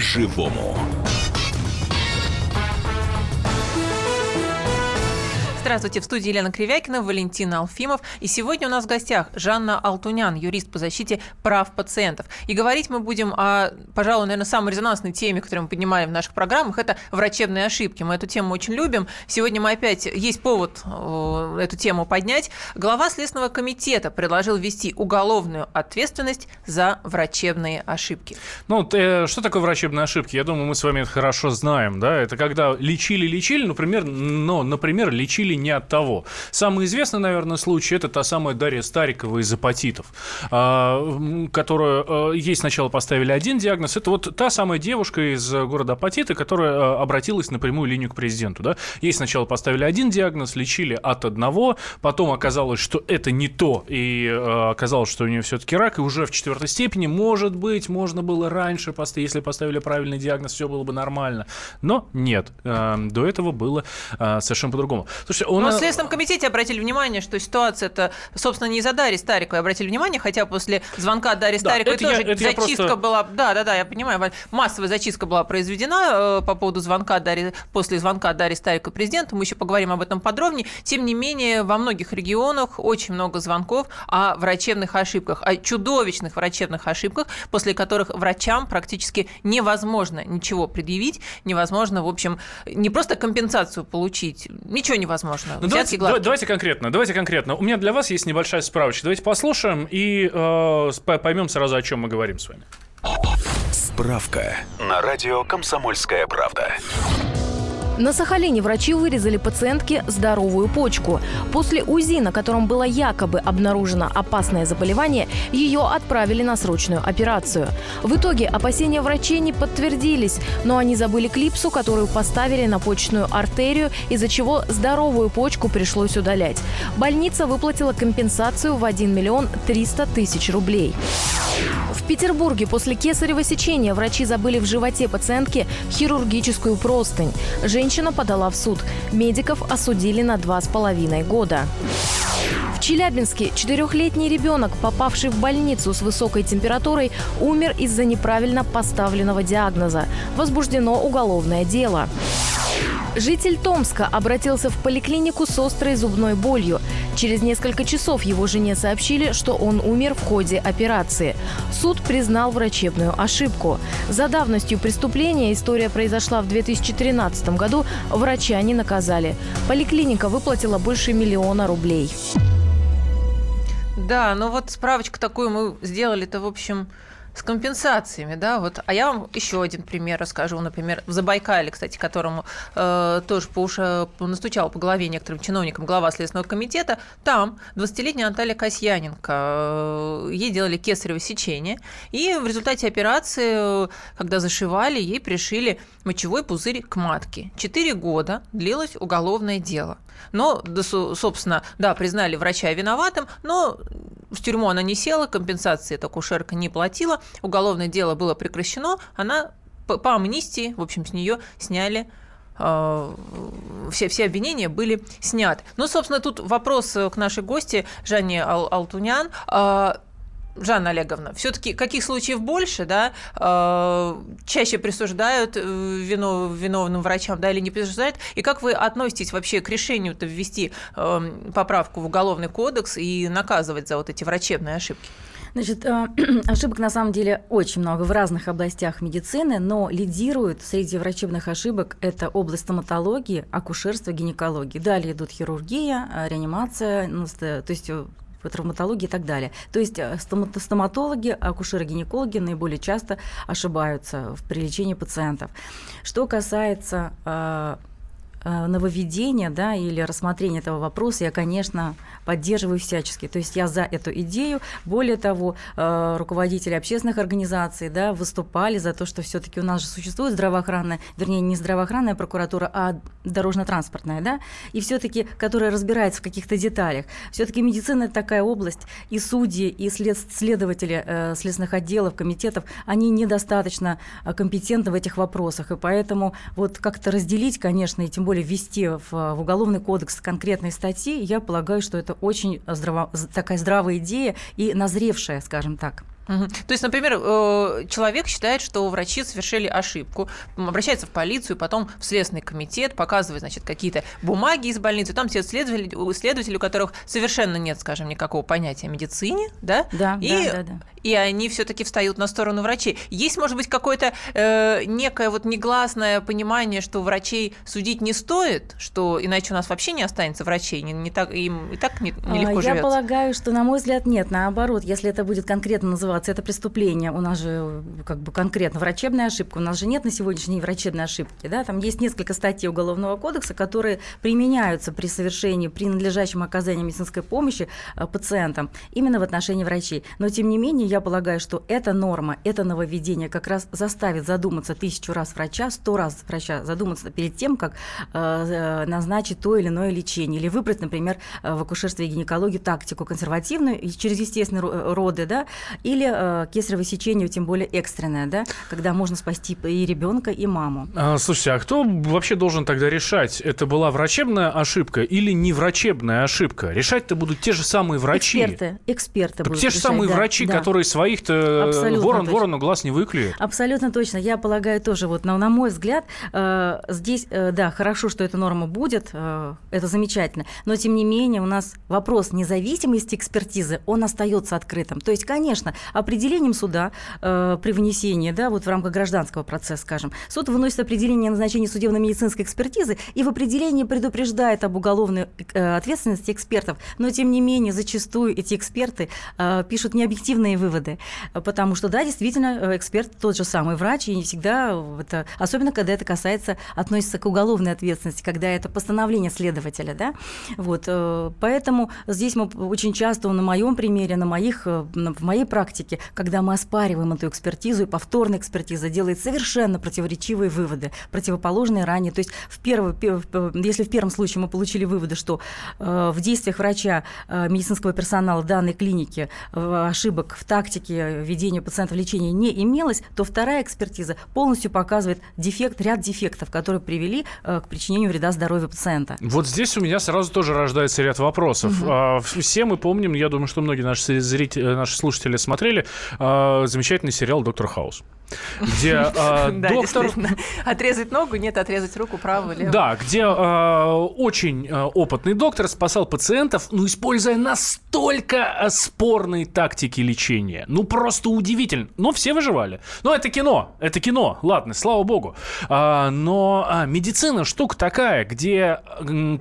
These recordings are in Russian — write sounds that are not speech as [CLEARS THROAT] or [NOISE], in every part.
по-живому. Здравствуйте, в студии Елена Кривякина, Валентина Алфимов. И сегодня у нас в гостях Жанна Алтунян, юрист по защите прав пациентов. И говорить мы будем о, пожалуй, наверное, самой резонансной теме, которую мы поднимаем в наших программах, это врачебные ошибки. Мы эту тему очень любим. Сегодня мы опять, есть повод э, эту тему поднять. Глава Следственного комитета предложил ввести уголовную ответственность за врачебные ошибки. Ну, э, что такое врачебные ошибки? Я думаю, мы с вами это хорошо знаем, да? Это когда лечили-лечили, например, но, например, лечили не от того. Самый известный, наверное, случай – это та самая Дарья Старикова из апатитов, а, которую ей сначала поставили один диагноз. Это вот та самая девушка из города Апатиты, которая а, обратилась на прямую линию к президенту. Да? Ей сначала поставили один диагноз, лечили от одного, потом оказалось, что это не то, и а, оказалось, что у нее все-таки рак, и уже в четвертой степени, может быть, можно было раньше, если поставили правильный диагноз, все было бы нормально. Но нет, до этого было совершенно по-другому. Слушайте, у нас... в Следственном комитете обратили внимание, что ситуация это, собственно, не из-за Дарьи Стариковой обратили внимание, хотя после звонка Дарьи да, Стариковой тоже я, зачистка просто... была... Да, да, да, я понимаю, массовая зачистка была произведена э, по поводу звонка Дарьи, после звонка Дарьи Стариковой президенту. Мы еще поговорим об этом подробнее. Тем не менее, во многих регионах очень много звонков о врачебных ошибках, о чудовищных врачебных ошибках, после которых врачам практически невозможно ничего предъявить, невозможно, в общем, не просто компенсацию получить, ничего невозможно можно. Ну, давайте, давайте конкретно. Давайте конкретно. У меня для вас есть небольшая справочка. Давайте послушаем и э, поймем сразу, о чем мы говорим с вами. Справка на радио «Комсомольская правда». На Сахалине врачи вырезали пациентке здоровую почку. После УЗИ, на котором было якобы обнаружено опасное заболевание, ее отправили на срочную операцию. В итоге опасения врачей не подтвердились, но они забыли клипсу, которую поставили на почечную артерию, из-за чего здоровую почку пришлось удалять. Больница выплатила компенсацию в 1 миллион 300 тысяч рублей. В Петербурге после кесарево сечения врачи забыли в животе пациентки хирургическую простынь. Женщина подала в суд. Медиков осудили на два с половиной года. В Челябинске четырехлетний ребенок, попавший в больницу с высокой температурой, умер из-за неправильно поставленного диагноза. Возбуждено уголовное дело. Житель Томска обратился в поликлинику с острой зубной болью. Через несколько часов его жене сообщили, что он умер в ходе операции. Суд признал врачебную ошибку. За давностью преступления история произошла в 2013 году. Врача не наказали. Поликлиника выплатила больше миллиона рублей. Да, ну вот справочку такую мы сделали-то, в общем, с компенсациями, да, вот. А я вам еще один пример расскажу, например, в Забайкале, кстати, которому э, тоже по уши настучал по голове некоторым чиновникам глава Следственного комитета, там 20-летняя Наталья Касьяненко, э, ей делали кесарево сечение, и в результате операции, когда зашивали, ей пришили мочевой пузырь к матке. Четыре года длилось уголовное дело. Но, собственно, да, признали врача виноватым, но в тюрьму она не села, компенсации эта кушерка не платила, уголовное дело было прекращено, она по, по амнистии, в общем, с нее сняли э, все, все обвинения были сняты. Ну, собственно, тут вопрос к нашей гости Жанне Ал Алтунян. Э, Жанна Олеговна, все-таки каких случаев больше, да, э, чаще присуждают э, вино, виновным врачам, да, или не присуждают? И как вы относитесь вообще к решению-то ввести э, поправку в Уголовный кодекс и наказывать за вот эти врачебные ошибки? Значит, [CLEARS THROAT] ошибок на самом деле очень много в разных областях медицины, но лидируют среди врачебных ошибок это область стоматологии, акушерства, гинекологии. Далее идут хирургия, реанимация, ну, то есть по травматологии и так далее. То есть э, стоматологи, акушеры-гинекологи наиболее часто ошибаются при лечении пациентов. Что касается Э, нововведения да, или рассмотрения этого вопроса я, конечно, поддерживаю всячески. То есть я за эту идею. Более того, э, руководители общественных организаций да, выступали за то, что все-таки у нас же существует здравоохранная, вернее, не здравоохранная прокуратура, а дорожно-транспортная, да, и все-таки, которая разбирается в каких-то деталях. Все-таки медицина это такая область, и судьи, и след, следователи э, следственных отделов, комитетов, они недостаточно компетентны в этих вопросах. И поэтому вот как-то разделить, конечно, и тем более более ввести в, в Уголовный кодекс конкретные статьи, я полагаю, что это очень здраво, такая здравая идея и назревшая, скажем так. То есть, например, э, человек считает, что врачи совершили ошибку, обращается в полицию, потом в Следственный комитет, показывает, значит, какие-то бумаги из больницы, там сидят следователи, следователи, у которых совершенно нет, скажем, никакого понятия о медицине, да? Да, и, да, да, да. и они все-таки встают на сторону врачей. Есть, может быть, какое-то э, некое вот негласное понимание, что врачей судить не стоит, что иначе у нас вообще не останется врачей, не, не так, им и так не- А, нелегко Я живется. полагаю, что, на мой взгляд, нет. Наоборот, если это будет конкретно называться, это преступление, у нас же э, как бы конкретно врачебная ошибка, у нас же нет на сегодняшний день врачебной ошибки. Да? Там есть несколько статей Уголовного кодекса, которые применяются при совершении, при надлежащем оказании медицинской помощи э, пациентам именно в отношении врачей. Но, тем не менее, я полагаю, что эта норма, это нововведение как раз заставит задуматься тысячу раз врача, сто раз врача задуматься перед тем, как э, назначить то или иное лечение, или выбрать, например, в акушерстве и гинекологии тактику консервативную через естественные ро- роды, да, или э, кесарево сечение, тем более экстренное, да, когда можно спасти и ребенка, и маму. А, слушайте, а кто вообще должен тогда решать, это была врачебная ошибка или не врачебная ошибка? Решать-то будут те же самые врачи. Эксперты, эксперты Так будут те же решать, самые да, врачи, да. которые своих-то Абсолютно ворон точно. ворону глаз не выклюют. Абсолютно точно. Я полагаю тоже, вот, на, на мой взгляд, э, здесь, э, да, хорошо, что эта норма будет, э, это замечательно, но тем не менее у нас вопрос независимости экспертизы, он остается открытым. То есть, конечно, определением суда э, при вынесении, да, вот в рамках гражданского процесса, скажем, суд выносит определение о назначении судебно-медицинской экспертизы и в определении предупреждает об уголовной э, ответственности экспертов, но тем не менее зачастую эти эксперты э, пишут необъективные выводы, потому что, да, действительно, э, эксперт тот же самый врач, и не всегда это, особенно когда это касается, относится к уголовной ответственности, когда это постановление следователя, да, вот, э, поэтому здесь мы очень часто, на моем примере, на моих, э, на- в моей практике, когда мы оспариваем эту экспертизу, и повторная экспертиза делает совершенно противоречивые выводы, противоположные ранее, то есть в первый, э, если в первом случае мы получили выводы, что э, в действиях врача, э, медицинского персонала данной клиники э, ошибок в тактике ведения пациентов лечения не имелось, то вторая экспертиза полностью показывает дефект, ряд дефектов, которые привели э, к причинению вреда здоровью пациента. Вот здесь у меня сразу тоже рождается ряд вопросов. А, Все мы помним, я думаю, что многие наши зрители, наши слушатели смотрели а, замечательный сериал «Доктор Хаус», где [LAUGHS] а, доктор... Отрезать ногу, нет, отрезать руку, правую, левую. Да, где а, очень а, опытный доктор спасал пациентов, ну, используя настолько спорные тактики лечения. Ну, просто удивительно. Но все выживали. Но это кино, это кино, ладно, слава богу. Но медицина штука такая, где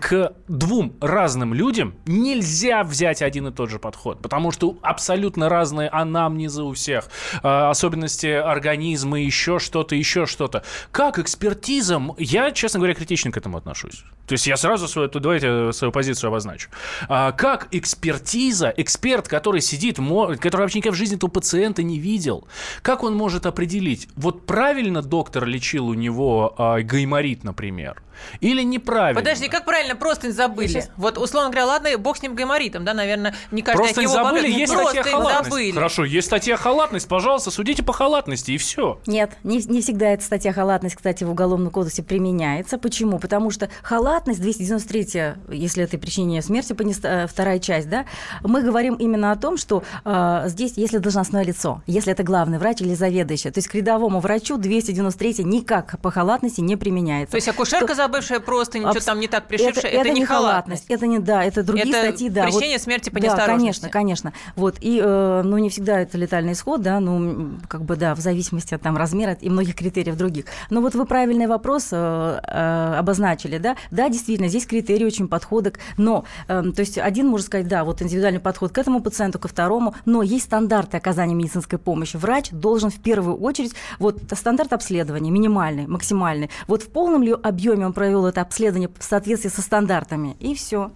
к двум разным людям нельзя взять один и тот же подход, потому что абсолютно разные анамнезы у всех, особенности организма, еще что-то, еще что-то. Как экспертизам, я, честно говоря, критично к этому отношусь. То есть я сразу свою, давайте свою позицию обозначу. А, как экспертиза, эксперт, который сидит, который вообще никогда в жизни этого пациента не видел, как он может определить, вот правильно доктор лечил у него а, гайморит, например, или неправильно? Подожди, как правильно простынь забыли? Сейчас- Вот, условно говоря, ладно, бог с ним гайморитом, да, наверное, не каждый Просто от него забыли, ну, есть статья простынь халатность. забыли. Хорошо, есть статья халатность, пожалуйста, судите по халатности, и все. Нет, не, не всегда эта статья халатность, кстати, в Уголовном кодексе применяется. Почему? Потому что халатность, 293, если это причинение смерти, э, вторая часть, да, мы говорим именно о том, что э, здесь, если должностное лицо, если это главный врач или заведующий, то есть к рядовому врачу 293 никак по халатности не применяется. То есть акушерка, забывшая простынь, Абс- что там не так пришившая, это, не халатность. Это не, да, это другие Это статьи, да. причинение смерти по Да, неосторожности. конечно, конечно. Вот, и, э, ну, не всегда это летальный исход, да, ну, как бы, да, в зависимости от там размера и многих критериев других. Но вот вы правильный вопрос э, э, обозначили, да. Да, действительно, здесь критерии очень подходок, но, э, то есть один может сказать, да, вот индивидуальный подход к этому пациенту, ко второму, но есть стандарты оказания медицинской помощи. Врач должен в первую очередь, вот стандарт обследования минимальный, максимальный, вот в полном ли объеме он провел это обследование в соответствии со стандартами, и все.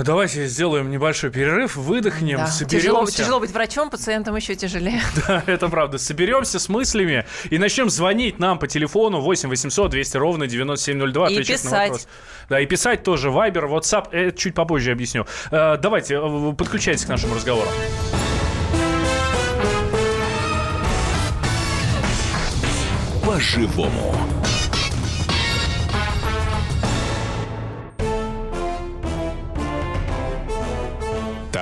Давайте сделаем небольшой перерыв, выдохнем, Да. соберемся. Тяжело, тяжело быть врачом, пациентам еще тяжелее. [LAUGHS] Да, это правда. Соберемся с мыслями и начнем звонить нам по телефону 8 800 200 ровно 9702. И отвечать на писать. вопрос. Да, и писать тоже. Вайбер, WhatsApp. Это чуть попозже объясню. Э, давайте, э, подключайтесь к нашему разговору. По-живому.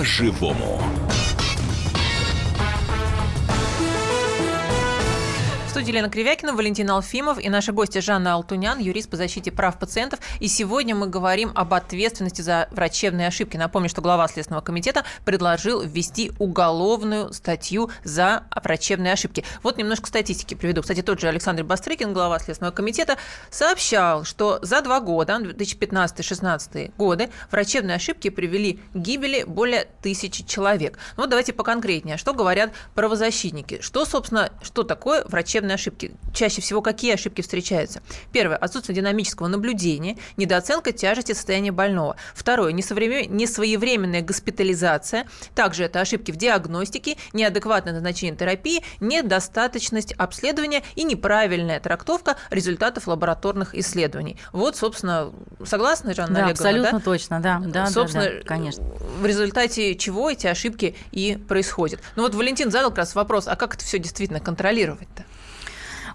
По-живому. В студии Елена Кривякина, Валентин Алфимов и наши гости Жанна Алтунян, юрист по защите прав пациентов. И сегодня мы говорим об ответственности за врачебные ошибки. Напомню, что глава Следственного комитета предложил ввести уголовную статью за врачебные ошибки. Вот немножко статистики приведу. Кстати, тот же Александр Бастрыкин, глава Следственного комитета, сообщал, что за два года, 2015-2016 годы, врачебные ошибки привели к гибели более тысячи человек. Ну, вот давайте поконкретнее. Что говорят правозащитники? Что, собственно, что такое врачебные врачебные ошибки. Чаще всего какие ошибки встречаются? Первое. Отсутствие динамического наблюдения, недооценка тяжести состояния больного. Второе. Несвоевременная госпитализация. Также это ошибки в диагностике, неадекватное назначение терапии, недостаточность обследования и неправильная трактовка результатов лабораторных исследований. Вот, собственно, согласны, Жанна да, Олеговна? абсолютно да? точно, да. да Собственно, да, да, конечно. в результате чего эти ошибки и происходят. Ну вот Валентин задал как раз вопрос, а как это все действительно контролировать-то?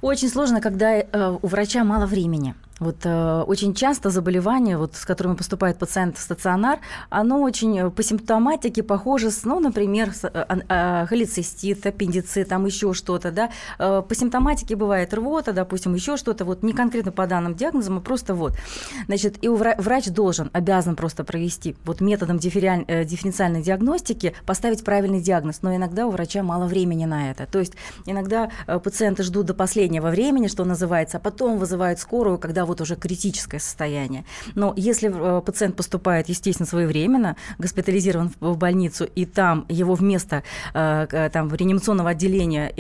Очень сложно, когда э, у врача мало времени. Вот э, очень часто заболевание, вот, с которыми поступает пациент в стационар, оно очень э, по симптоматике похоже с, ну, например, с, э, э, холецистит, аппендицит, там еще что-то, да. Э, по симптоматике бывает рвота, допустим, еще что-то, вот не конкретно по данным диагнозам, а просто вот. Значит, и вра- врач должен, обязан просто провести вот методом дифферен- э, дифференциальной диагностики поставить правильный диагноз, но иногда у врача мало времени на это. То есть иногда э, пациенты ждут до последнего времени, что называется, а потом вызывают скорую, когда вот уже критическое состояние. Но если э, пациент поступает, естественно, своевременно, госпитализирован в больницу, и там его вместо э, там, реанимационного отделения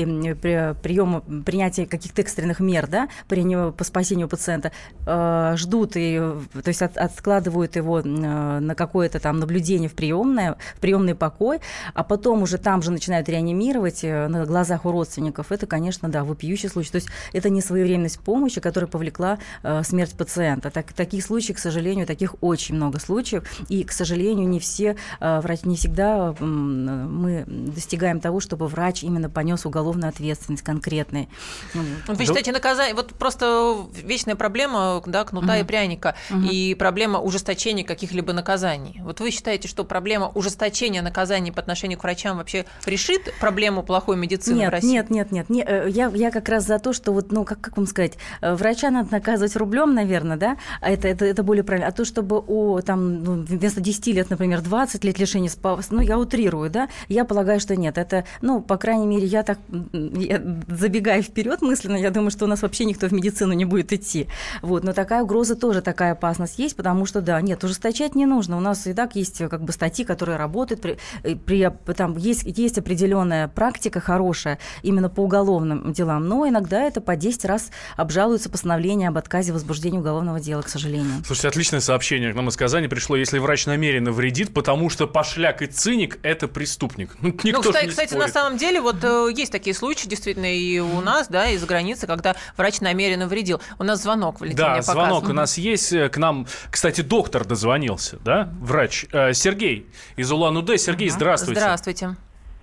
приема, принятия каких-то экстренных мер да, по спасению пациента, э, ждут, и, то есть от, откладывают его на какое-то там наблюдение в приемное, в приемный покой, а потом уже там же начинают реанимировать на глазах у родственников, это, конечно, да, вопиющий случай. То есть это не своевременность помощи, которая повлекла смерть пациента. Так, таких случаев, к сожалению, таких очень много случаев. И, к сожалению, не все э, врач, не всегда мы достигаем того, чтобы врач именно понес уголовную ответственность конкретной. Ну, вы считаете, наказание, вот просто вечная проблема, да, кнута угу. и пряника, угу. и проблема ужесточения каких-либо наказаний. Вот вы считаете, что проблема ужесточения наказаний по отношению к врачам вообще решит проблему плохой медицины нет, в России? Нет, нет, нет, нет. Э, я, я как раз за то, что вот, ну, как, как вам сказать, э, врача надо наказывать рублем, наверное, да, а это, это, это более правильно. А то, чтобы о, там, ну, вместо 10 лет, например, 20 лет лишения ну, я утрирую, да, я полагаю, что нет. Это, ну, по крайней мере, я так, я, забегая вперед мысленно, я думаю, что у нас вообще никто в медицину не будет идти. Вот, но такая угроза тоже, такая опасность есть, потому что, да, нет, ужесточать не нужно. У нас и так есть как бы статьи, которые работают, при, э, при, там есть, есть определенная практика хорошая именно по уголовным делам, но иногда это по 10 раз обжалуются постановления об отказе возбуждения уголовного дела, к сожалению. Слушайте, отличное сообщение к нам из Казани пришло. Если врач намеренно вредит, потому что пошляк и циник – это преступник. Ну, никто ну кстати, кстати на самом деле, вот э, есть такие случаи, действительно, и у нас, да, из границы, когда врач намеренно вредил. У нас звонок, Валентин, Да, звонок у нас есть. Э, к нам, кстати, доктор дозвонился, да, врач. Э, Сергей из Улан-Удэ. Сергей, здравствуйте. Здравствуйте.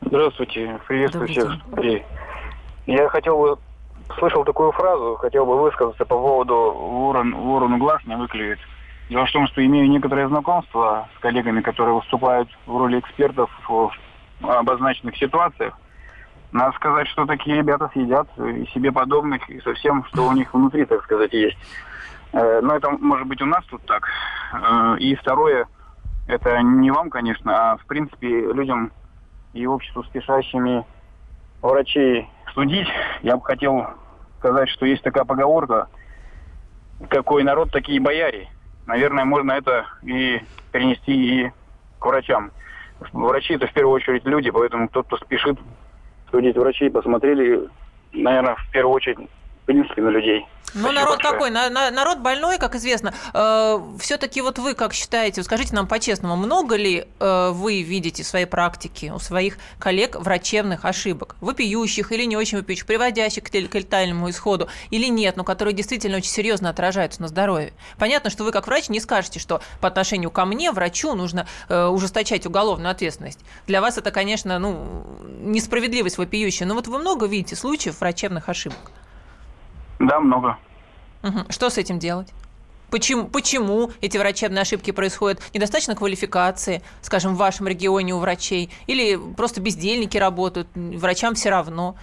Здравствуйте, приветствую всех. Я хотел бы слышал такую фразу, хотел бы высказаться по поводу ворон, ворону глаз не выклюет. Дело в том, что имею некоторое знакомство с коллегами, которые выступают в роли экспертов в обозначенных ситуациях. Надо сказать, что такие ребята съедят и себе подобных, и совсем, что у них внутри, так сказать, есть. Э, но это может быть у нас тут так. Э, и второе, это не вам, конечно, а в принципе людям и обществу спешащими врачей судить, я бы хотел сказать, что есть такая поговорка, какой народ, такие бояре. Наверное, можно это и перенести и к врачам. Врачи это в первую очередь люди, поэтому тот, кто спешит судить врачей, посмотрели, наверное, в первую очередь в принципе, на людей. Ну, народ большое. какой? На, на, народ больной, как известно. Э, все-таки вот вы как считаете, скажите нам по-честному, много ли э, вы видите в своей практике у своих коллег врачебных ошибок? Вопиющих или не очень вопиющих, приводящих к летальному исходу или нет, но которые действительно очень серьезно отражаются на здоровье? Понятно, что вы как врач не скажете, что по отношению ко мне, врачу, нужно э, ужесточать уголовную ответственность. Для вас это, конечно, ну, несправедливость вопиющая. Но вот вы много видите случаев врачебных ошибок? Да, много. Угу. Что с этим делать? Почему, почему эти врачебные ошибки происходят? Недостаточно квалификации, скажем, в вашем регионе у врачей? Или просто бездельники работают, врачам все равно?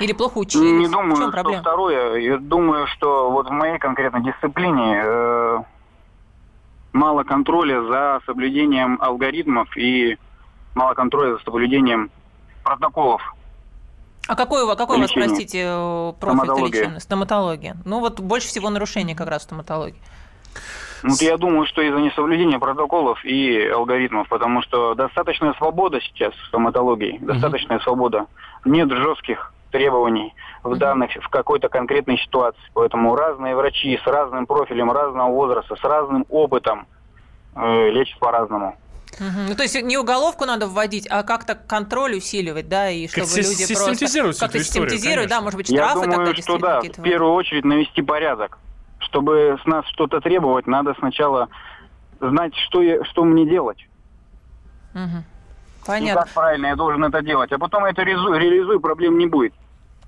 Или плохо учились? Не думаю, что проблема? второе. Я думаю, что вот в моей конкретной дисциплине э, мало контроля за соблюдением алгоритмов и мало контроля за соблюдением протоколов а какой, какой у вас, простите, э, профиль лечения? Стоматология. Ну вот больше всего нарушений как раз стоматологии. Ну, я думаю, что из-за несоблюдения протоколов и алгоритмов, потому что достаточная свобода сейчас в стоматологии, uh-huh. достаточная свобода. Нет жестких требований в данных, в какой-то конкретной ситуации. Поэтому разные врачи с разным профилем, разного возраста, с разным опытом э, лечат по-разному. Угу. Ну, то есть не уголовку надо вводить, а как-то контроль усиливать, да, и чтобы как люди просто как-то систематизировать, да, может быть, штрафы Я думаю, тогда что да, в первую очередь навести порядок. Чтобы с нас что-то требовать, надо сначала знать, что, я, что мне делать. Угу. Понятно. И как правильно я должен это делать. А потом это реализую, реализую проблем не будет.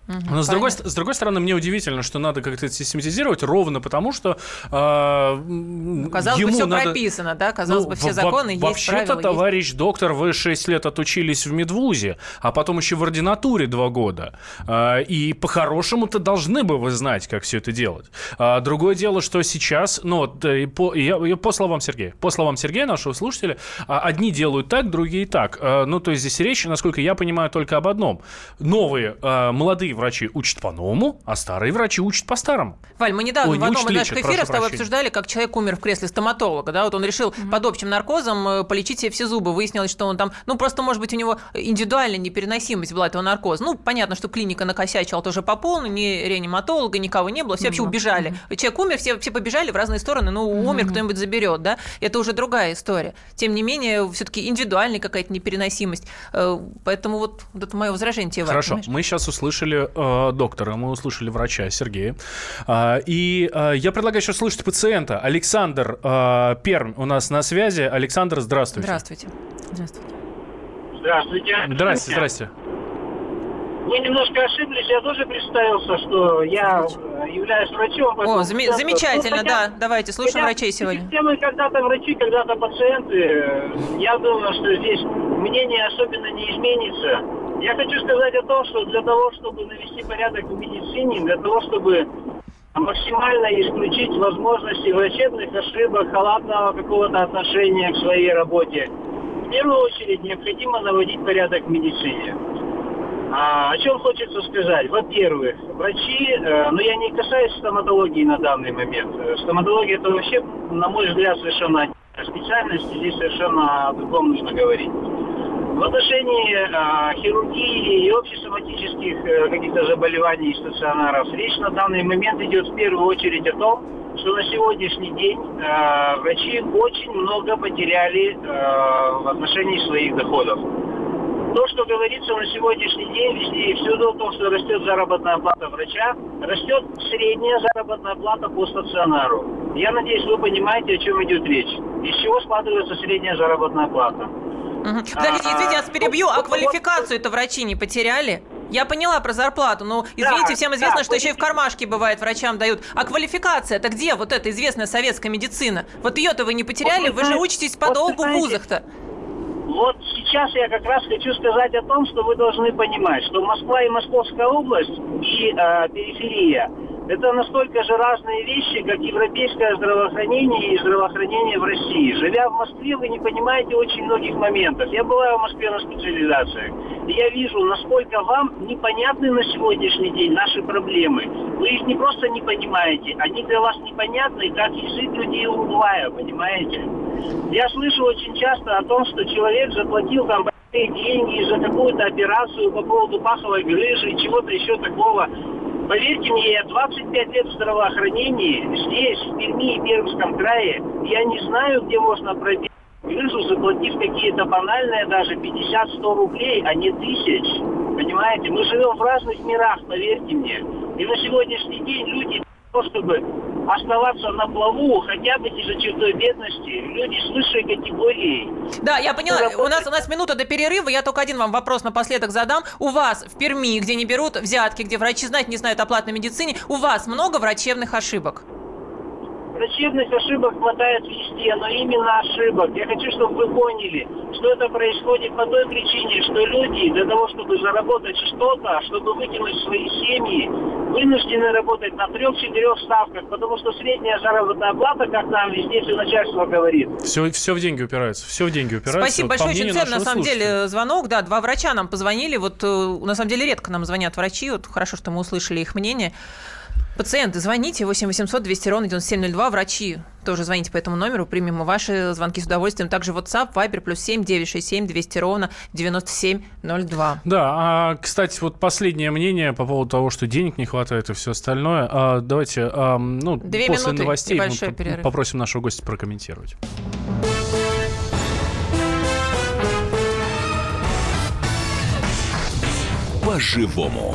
Но с другой, с другой стороны, мне удивительно, что надо как-то систематизировать ровно потому, что э, казалось ему бы, все надо... прописано, да? Казалось ну, бы, все законы есть, Вообще-то, товарищ есть. доктор, вы 6 лет отучились в медвузе, а потом еще в ординатуре 2 года. Э, и по-хорошему-то должны бы вы знать, как все это делать. А другое дело, что сейчас, ну, по, я, я, по словам Сергея, по словам Сергея, нашего слушателя, а, одни делают так, другие так. Э, ну, то есть здесь речь, насколько я понимаю, только об одном. Новые, э, молодые врачи учат по-новому, а старые врачи учат по-старому. Валь, мы недавно Ой, в одном из наших эфиров с тобой обсуждали, как человек умер в кресле стоматолога. Да? Вот он решил mm-hmm. под общим наркозом э, полечить себе все зубы. Выяснилось, что он там, ну, просто, может быть, у него индивидуальная непереносимость была этого наркоза. Ну, понятно, что клиника накосячила тоже по полной, ни реаниматолога, никого не было, все mm-hmm. вообще убежали. Mm-hmm. Человек умер, все, все побежали в разные стороны, ну, mm-hmm. умер, кто-нибудь заберет, да? Это уже другая история. Тем не менее, все-таки индивидуальная какая-то непереносимость. Э, поэтому вот, вот это мое возражение тебе, Хорошо, понимаешь? мы сейчас услышали э, доктора, мы услышали врача Сергея. А, и а, я предлагаю сейчас слушать пациента. Александр а, Перм у нас на связи. Александр, здравствуйте. Здравствуйте. Здравствуйте. Здравствуйте. Здравствуйте, здрасте. Вы немножко ошиблись, я тоже представился, что я являюсь врачом. О, зам- замечательно, ну, да, давайте, слушаем врачей сегодня. Системы когда-то врачи, когда-то пациенты, я думаю, что здесь мнение особенно не изменится. Я хочу сказать о том, что для того, чтобы навести порядок в медицине, для того, чтобы максимально исключить возможности врачебных ошибок, халатного какого-то отношения к своей работе, в первую очередь необходимо наводить порядок в медицине. А, о чем хочется сказать? Во-первых, врачи, э, но ну, я не касаюсь стоматологии на данный момент. Стоматология это вообще, на мой взгляд, совершенно специальность, здесь совершенно о другом нужно говорить. В отношении э, хирургии и общесоматических э, каких-то заболеваний и стационаров речь на данный момент идет в первую очередь о том, что на сегодняшний день э, врачи очень много потеряли э, в отношении своих доходов. То, что говорится на сегодняшний день и всюду о том, что растет заработная плата врача, растет средняя заработная плата по стационару. Я надеюсь, вы понимаете, о чем идет речь. Из чего складывается средняя заработная плата. Угу. Подождите, извините, я вас перебью, а квалификацию это врачи не потеряли? Я поняла про зарплату, но извините, да, всем известно, да, что еще и в кармашке бывает врачам дают. А квалификация это где? Вот эта известная советская медицина. Вот ее-то вы не потеряли, вот, вы, вы же учитесь по долгу в вузах-то. Вот сейчас я как раз хочу сказать о том, что вы должны понимать, что Москва и Московская область и э, периферия это настолько же разные вещи, как европейское здравоохранение и здравоохранение в России. Живя в Москве, вы не понимаете очень многих моментов. Я была в Москве на специализациях. И я вижу, насколько вам непонятны на сегодняшний день наши проблемы. Вы их не просто не понимаете, они для вас непонятны, как язык людей Уругвая, понимаете? Я слышу очень часто о том, что человек заплатил там деньги за какую-то операцию по поводу паховой грыжи и чего-то еще такого. Поверьте мне, я 25 лет в здравоохранении, здесь, в Перми и Пермском крае, я не знаю, где можно пробить крышу, заплатив какие-то банальные даже 50-100 рублей, а не тысяч. Понимаете? Мы живем в разных мирах, поверьте мне. И на сегодняшний день люди чтобы оставаться на плаву хотя бы ниже чертой бедности, люди с высшей категорией. Да, я поняла. Работать... У нас, у нас минута до перерыва. Я только один вам вопрос напоследок задам. У вас в Перми, где не берут взятки, где врачи знать не знают о платной медицине, у вас много врачебных ошибок? Врачебных ошибок хватает везде, но именно ошибок. Я хочу, чтобы вы поняли, что это происходит по той причине, что люди для того, чтобы заработать что-то, чтобы выкинуть свои семьи, вынуждены работать на трех-четырех ставках, потому что средняя заработная плата, как нам везде все начальство говорит. Все, все в деньги упирается, все в деньги упирается. Спасибо большое, очень ценно, на самом деле, звонок, да, два врача нам позвонили, вот э, на самом деле редко нам звонят врачи, вот хорошо, что мы услышали их мнение. Пациенты, звоните 8 800 200 ровно 9702. Врачи тоже звоните по этому номеру. Примем ваши звонки с удовольствием. Также WhatsApp, Viber, плюс 7 967 200 ровно 9702. Да, а, кстати, вот последнее мнение по поводу того, что денег не хватает и все остальное. А, давайте, а, ну, Две после минуты, новостей мы перерыв. попросим нашего гостя прокомментировать. По-живому.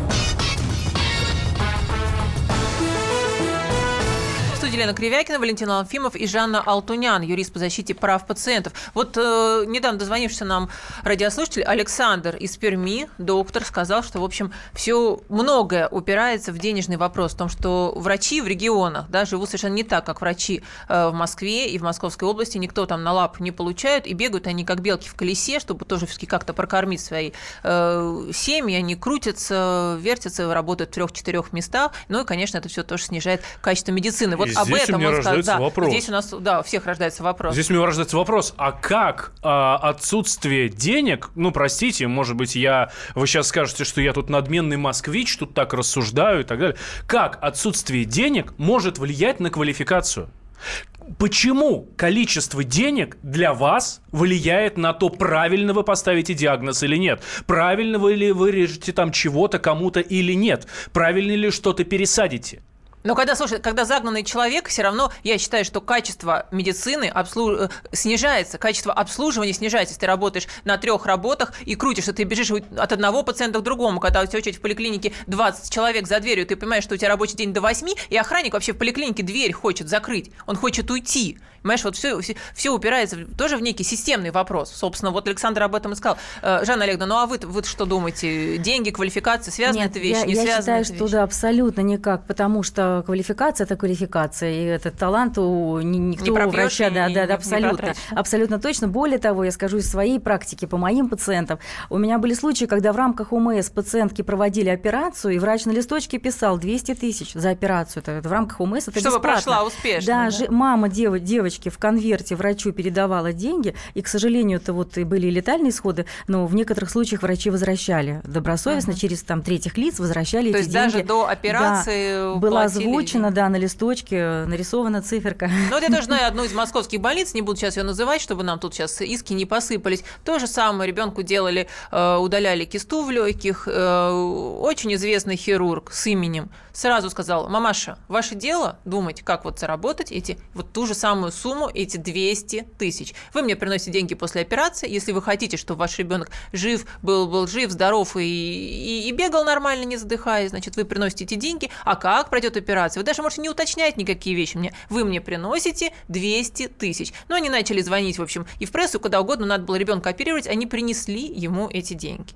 Елена Кривякина, Валентин Алфимов и Жанна Алтунян, юрист по защите прав пациентов. Вот э, недавно дозвонившийся нам радиослушатель Александр из Перми, доктор, сказал, что, в общем, все многое упирается в денежный вопрос, в том, что врачи в регионах да, живут совершенно не так, как врачи э, в Москве и в Московской области. Никто там на лап не получают, и бегают они как белки в колесе, чтобы тоже как-то прокормить свои э, семьи. Они крутятся, вертятся, работают в трех-четырех местах. Ну и, конечно, это все тоже снижает качество медицины. Вот об здесь этом у меня он рождается сказал. Да, вопрос. Здесь у нас, да, у всех рождается вопрос. Здесь у меня рождается вопрос, а как а, отсутствие денег, ну, простите, может быть, я, вы сейчас скажете, что я тут надменный москвич, тут так рассуждаю и так далее. Как отсутствие денег может влиять на квалификацию? Почему количество денег для вас влияет на то, правильно вы поставите диагноз или нет? Правильно вы ли вырежете там чего-то кому-то или нет? Правильно ли что-то пересадите? Но когда, слушай, когда загнанный человек, все равно я считаю, что качество медицины обслуж... Э, снижается, качество обслуживания снижается. Если ты работаешь на трех работах и крутишься, ты бежишь от одного пациента к другому. Когда у тебя очередь в поликлинике 20 человек за дверью, ты понимаешь, что у тебя рабочий день до 8, и охранник вообще в поликлинике дверь хочет закрыть, он хочет уйти. Понимаешь, вот все, все, все упирается тоже в некий системный вопрос. Собственно, вот Александр об этом и сказал. Э, Жанна Олеговна, ну а вы, вы что думаете? Деньги, квалификация, связаны Нет, это вещи, я, не я связаны считаю, что да, абсолютно никак, потому что квалификация – это квалификация, и этот талант у ни- никто Не у врача, и да, да, да, абсолютно, абсолютно точно. Более того, я скажу из своей практики по моим пациентам, у меня были случаи, когда в рамках УМС пациентки проводили операцию, и врач на листочке писал 200 тысяч за операцию, это, в рамках УМС, это Чтобы бесплатно. прошла успешно. Да, да? жи- мама дев- девочки в конверте врачу передавала деньги, и, к сожалению, это вот и были летальные исходы, но в некоторых случаях врачи возвращали добросовестно, через там третьих лиц возвращали То эти есть деньги. даже до операции Да, была деньги. да, на листочке нарисована циферка. Ну, вот я тоже знаю [LAUGHS] одну из московских больниц, не буду сейчас ее называть, чтобы нам тут сейчас иски не посыпались. То же самое ребенку делали, э, удаляли кисту в легких. Э, очень известный хирург с именем сразу сказал, мамаша, ваше дело думать, как вот заработать эти, вот ту же самую сумму, эти 200 тысяч. Вы мне приносите деньги после операции, если вы хотите, чтобы ваш ребенок жив, был, был жив, здоров и, и, и бегал нормально, не задыхаясь, значит, вы приносите эти деньги, а как пройдет операция? Вы даже можете не уточнять никакие вещи мне. Вы мне приносите 200 тысяч. Ну, они начали звонить, в общем, и в прессу, куда угодно, надо было ребенка оперировать, они принесли ему эти деньги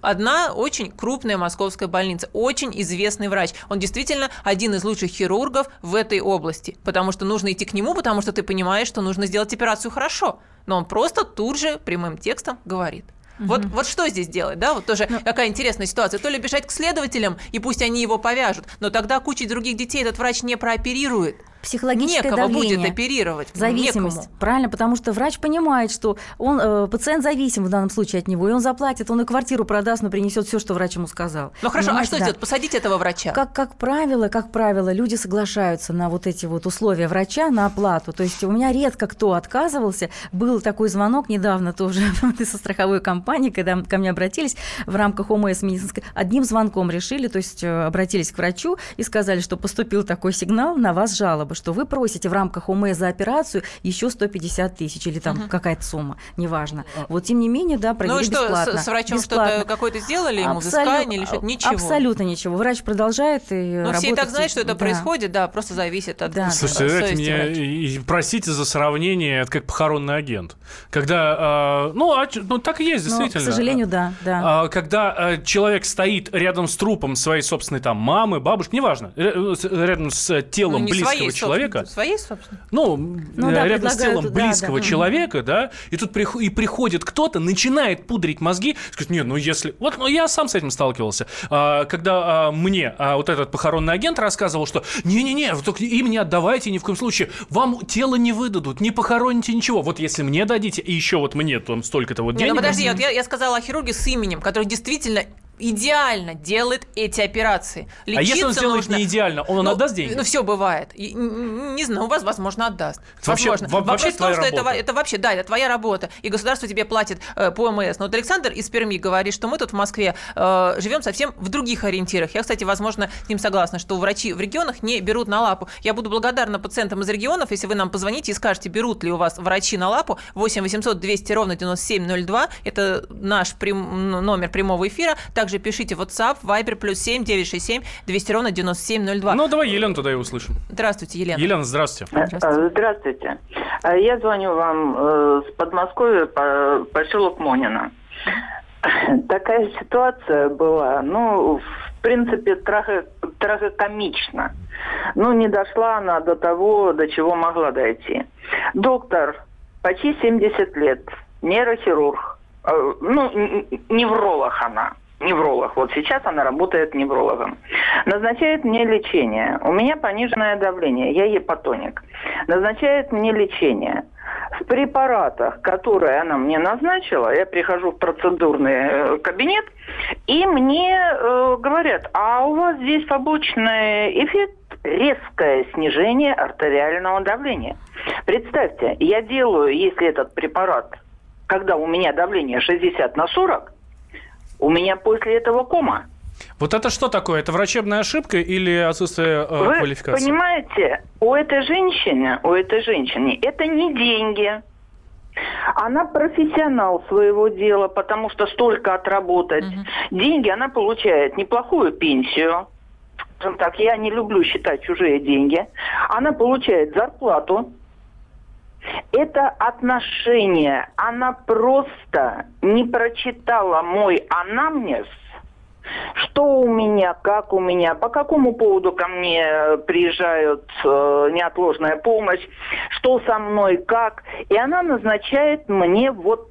одна очень крупная московская больница, очень известный врач. Он действительно один из лучших хирургов в этой области, потому что нужно идти к нему, потому что ты понимаешь, что нужно сделать операцию хорошо. Но он просто тут же прямым текстом говорит. Вот, вот что здесь делать, да? Вот тоже ну, какая интересная ситуация. То ли бежать к следователям, и пусть они его повяжут, но тогда куча других детей этот врач не прооперирует психологическое Некого давление. будет оперировать. Зависимость. Некому. Правильно, потому что врач понимает, что он, э, пациент зависим в данном случае от него, и он заплатит, он и квартиру продаст, но принесет все, что врач ему сказал. Ну хорошо, Понимаете, а что да. сделать? Посадить этого врача? Как, как правило, как правило, люди соглашаются на вот эти вот условия врача, на оплату. То есть у меня редко кто отказывался. Был такой звонок недавно тоже [LAUGHS] со страховой компании, когда ко мне обратились в рамках ОМС медицинской. Одним звонком решили, то есть э, обратились к врачу и сказали, что поступил такой сигнал, на вас жалоба, что вы просите в рамках ОМЭ за операцию еще 150 тысяч или там угу. какая-то сумма, неважно. А. Вот тем не менее, да, провели ну, что, бесплатно. С, с врачом что-то какое-то сделали ему, Абсолют, взыскание или что-то? Ничего. Абсолютно ничего. Врач продолжает и Но все и так знают, что это да. происходит, да, просто зависит от да, Слушайте, да, меня, и, простите за сравнение, это как похоронный агент. Когда, э, ну, а, ну, так и есть, действительно. Но, к сожалению, да. да. Э, когда э, человек стоит рядом с трупом своей собственной там мамы, бабушки, неважно, рядом с телом ну, близкого человека, своей, собственно? Ну, ну да, рядом с телом близкого да, человека, да, и тут прих... и приходит кто-то, начинает пудрить мозги, скажет, нет, ну если... Вот ну, я сам с этим сталкивался. А, когда а, мне а, вот этот похоронный агент рассказывал, что не-не-не, только им не отдавайте ни в коем случае, вам тело не выдадут, не похороните ничего. Вот если мне дадите, и еще вот мне там столько-то вот денег... Не, ну подожди, вот я, я сказала о хирурге с именем, который действительно идеально делает эти операции. Лечиться а если он сделает нужно... не идеально, он, он ну, отдаст деньги? Ну, все бывает. И, не знаю, у вас, возможно, отдаст. Это возможно. Вообще, Вопрос вообще в том, что это, это вообще, да, это твоя работа, и государство тебе платит э, по МС. Но вот Александр из Перми говорит, что мы тут в Москве э, живем совсем в других ориентирах. Я, кстати, возможно, с ним согласна, что врачи в регионах не берут на лапу. Я буду благодарна пациентам из регионов, если вы нам позвоните и скажете, берут ли у вас врачи на лапу. 8 800 200 ровно 9702. Это наш прям, номер прямого эфира. Также пишите WhatsApp Viber, плюс 7 967 200 ровно 9702. Ну, давай Елену тогда и услышим. Здравствуйте, Елена. Елена, здравствуйте. Здравствуйте. Здравствуйте. Э, я звоню вам э, с Подмосковья, по поселок Монина. Такая ситуация была, ну, в принципе, траго, трагокомично. Ну, не дошла она до того, до чего могла дойти. Доктор, почти 70 лет, нейрохирург, э, ну, невролог она невролог. Вот сейчас она работает неврологом. Назначает мне лечение. У меня пониженное давление, я епатоник. Назначает мне лечение. В препаратах, которые она мне назначила, я прихожу в процедурный э, кабинет, и мне э, говорят, а у вас здесь побочный эффект резкое снижение артериального давления. Представьте, я делаю, если этот препарат, когда у меня давление 60 на 40, у меня после этого кома. Вот это что такое? Это врачебная ошибка или отсутствие э, Вы квалификации? понимаете, у этой женщины, у этой женщины это не деньги. Она профессионал своего дела, потому что столько отработать. Угу. Деньги она получает неплохую пенсию. Скажем так, я не люблю считать чужие деньги. Она получает зарплату это отношение. Она просто не прочитала мой анамнез, что у меня, как у меня, по какому поводу ко мне приезжают э, неотложная помощь, что со мной, как. И она назначает мне вот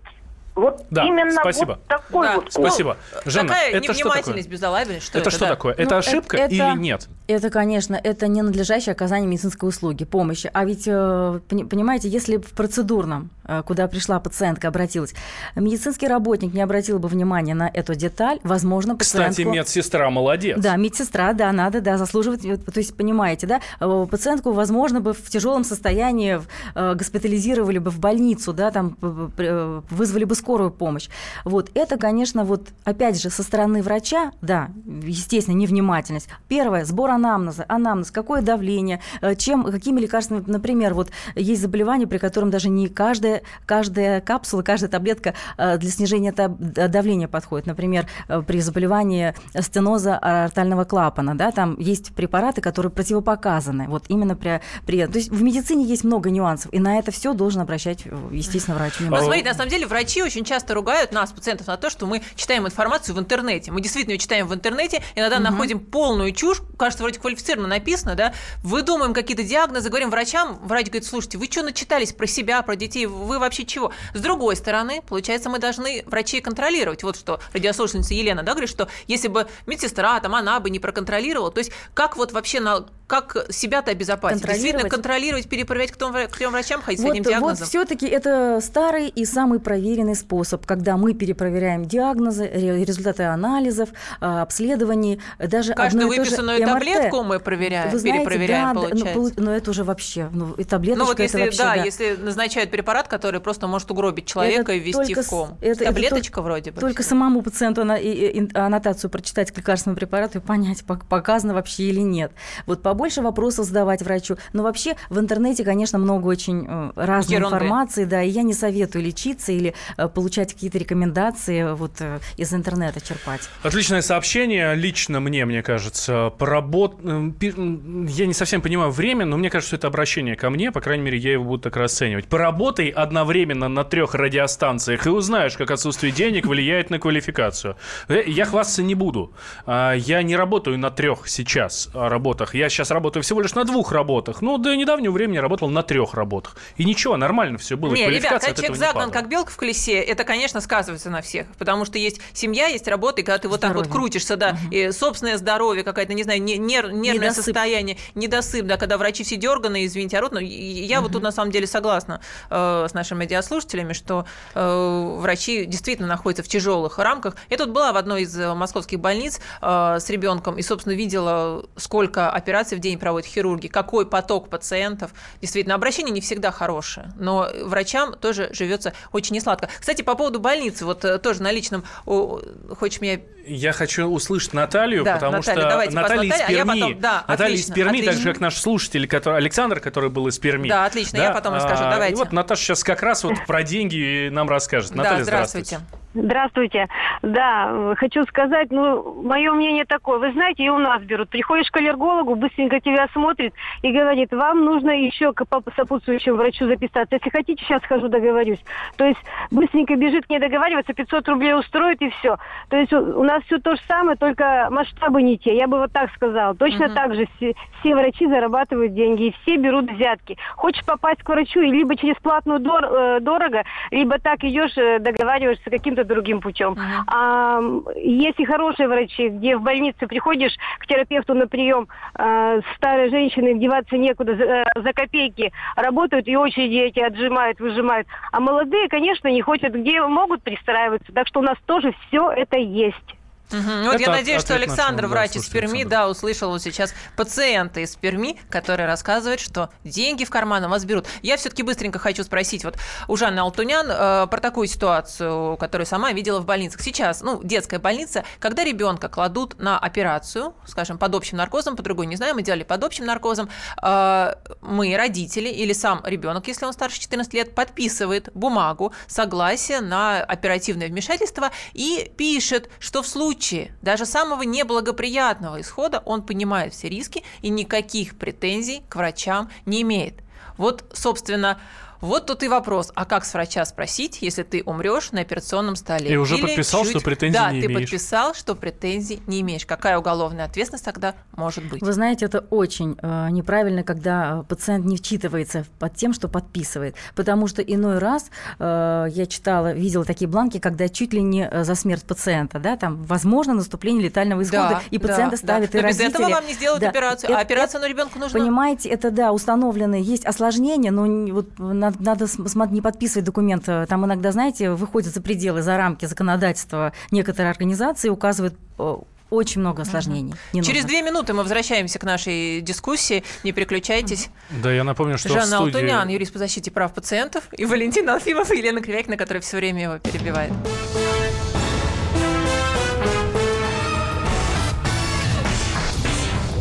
вот да, именно спасибо. вот такой да. вот. Спасибо. Жанна, Такая это невнимательность, безалаберность. Что это, это что да? такое? Это ну, ошибка это, или нет? Это, конечно, это ненадлежащее оказание медицинской услуги, помощи. А ведь, э, понимаете, если в процедурном, э, куда пришла пациентка, обратилась, медицинский работник не обратил бы внимания на эту деталь, возможно, пациентку... Кстати, медсестра молодец. Да, медсестра, да, надо, да, заслуживать, то есть, понимаете, да, э, пациентку, возможно, бы в тяжелом состоянии госпитализировали бы в больницу, да, там вызвали бы скорую помощь. Вот это, конечно, вот опять же со стороны врача, да, естественно, невнимательность. Первое, сбор анамнеза, анамнез, какое давление, э, чем, какими лекарствами, например, вот есть заболевания, при котором даже не каждая, каждая капсула, каждая таблетка э, для снижения давления подходит. Например, э, при заболевании стеноза артериального клапана, да, там есть препараты, которые противопоказаны. Вот именно при, при... То есть в медицине есть много нюансов, и на это все должен обращать, естественно, врач. внимание. Смотрите, на самом деле врачи очень часто ругают нас, пациентов, на то, что мы читаем информацию в интернете. Мы действительно ее читаем в интернете, иногда угу. находим полную чушь, кажется, вроде квалифицированно написано, да, выдумаем какие-то диагнозы, говорим врачам, врач говорит, слушайте, вы что начитались про себя, про детей, вы вообще чего? С другой стороны, получается, мы должны врачей контролировать. Вот что радиослушательница Елена, да, говорит, что если бы медсестра, там, она бы не проконтролировала, то есть как вот вообще на как себя-то обезопасить? Действительно, контролировать, перепроверять, к трем врачам ходить вот, с одним диагнозом? Вот все-таки это старый и самый проверенный способ, когда мы перепроверяем диагнозы, результаты анализов, а, обследований, даже Каждую выписанную таблетку мы проверяем, Вы знаете, перепроверяем, да, получается. Но, но это уже вообще, ну, и таблеточка ну, вот если, это вообще, да, да, если назначают препарат, который просто может угробить человека это и ввести в ком. Это, Таблеточка это вроде бы. Только самому пациенту на, и, и, аннотацию прочитать к лекарственному препарату и понять, показано вообще или нет. Вот побольше вопросов задавать врачу. Но вообще в интернете, конечно, много очень э, разной Ерунды. информации, да, и я не советую лечиться или э, получать какие-то рекомендации вот э, из интернета черпать. Отличное сообщение, лично мне, мне кажется, поработ... Я не совсем понимаю время, но мне кажется, что это обращение ко мне, по крайней мере, я его буду так расценивать. Поработай одновременно на трех радиостанциях и узнаешь, как отсутствие денег влияет на квалификацию. Я хвастаться не буду. А, я не работаю на трех сейчас работах. Я сейчас работаю всего лишь на двух работах. Ну, до недавнего времени работал на трех работах. И ничего, нормально все было. Не, ребят, когда человек загнан, как белка в колесе, это, конечно, сказывается на всех. Потому что есть семья, есть работа, и когда ты вот здоровье. так вот крутишься, да, угу. и собственное здоровье, какая-то, не знаю, нер, нервное недосып. состояние, недосып, да, когда врачи все дерганые, извините, орут. Но я угу. вот тут на самом деле согласна э, с нашими медиаслушателями, что э, врачи действительно находятся в тяжелых рамках. Я тут была в одной из э, московских больниц э, с ребенком и, собственно, видела, сколько операций в день проводят хирурги, какой поток пациентов. Действительно, обращение не всегда хорошее, но врачам тоже живется очень несладко. Кстати, по поводу больницы, вот э, тоже на личном, хочешь меня я хочу услышать Наталью, да, потому Наталья, что Наталья из а Перми, а потом, да, Наталья отлично, из Перми, отлично. так же как наш слушатель, который, Александр, который был из Перми. Да, отлично, да? я потом расскажу, а, давайте. И вот Наташа сейчас как раз вот про деньги нам расскажет. Наталья, да, здравствуйте. здравствуйте. Здравствуйте. Да, хочу сказать, ну, мое мнение такое. Вы знаете, и у нас берут. Приходишь к аллергологу, быстренько тебя смотрит и говорит, вам нужно еще к сопутствующему врачу записаться. Если хотите, сейчас схожу, договорюсь. То есть быстренько бежит к ней договариваться, 500 рублей устроит и все. То есть у нас все то же самое, только масштабы не те. Я бы вот так сказала. Точно uh-huh. так же все, все врачи зарабатывают деньги и все берут взятки. Хочешь попасть к врачу, и либо через платную дор- э, дорого, либо так идешь, э, договариваешься каким-то другим путем. Uh-huh. А, если хорошие врачи, где в больнице приходишь к терапевту на прием, а, старые женщины деваться некуда, за, за копейки работают и очереди эти отжимают, выжимают. А молодые, конечно, не хотят, где могут пристраиваться. Так что у нас тоже все это есть. Угу. Вот я надеюсь, что Александр, врач из Перми, да, услышал вот сейчас пациента из Перми, который рассказывает, что деньги в карман у вас берут. Я все-таки быстренько хочу спросить вот у Жанны Алтунян э, про такую ситуацию, которую сама видела в больницах. Сейчас, ну, детская больница, когда ребенка кладут на операцию, скажем, под общим наркозом, по другой не знаю, мы делали под общим наркозом, э, мы, родители или сам ребенок, если он старше 14 лет, подписывает бумагу согласия на оперативное вмешательство и пишет, что в случае случае даже самого неблагоприятного исхода он понимает все риски и никаких претензий к врачам не имеет. Вот, собственно, вот тут и вопрос, а как с врача спросить, если ты умрешь на операционном столе? И уже Или подписал, чуть... что претензий да, не имеешь. Да, ты подписал, что претензий не имеешь. Какая уголовная ответственность тогда может быть? Вы знаете, это очень э, неправильно, когда пациент не вчитывается под тем, что подписывает. Потому что иной раз э, я читала, видела такие бланки, когда чуть ли не э, за смерть пациента, да, там возможно наступление летального исхода, да, и пациента да, ставят да. и Но родители. без этого вам не сделают да. операцию, это, а операция это, на ребенка нужна. Понимаете, это да, установленные есть осложнения, но вот на надо, надо не подписывать документы. Там иногда, знаете, выходят за пределы, за рамки законодательства некоторые организации, указывают э, очень много осложнений. Угу. Через две минуты мы возвращаемся к нашей дискуссии. Не переключайтесь. Да, я напомню, что Жанна студии... Алтунян, юрист по защите прав пациентов, и Валентина Алфимов, и Елена Кривякина, которая все время его перебивает.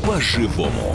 По-живому.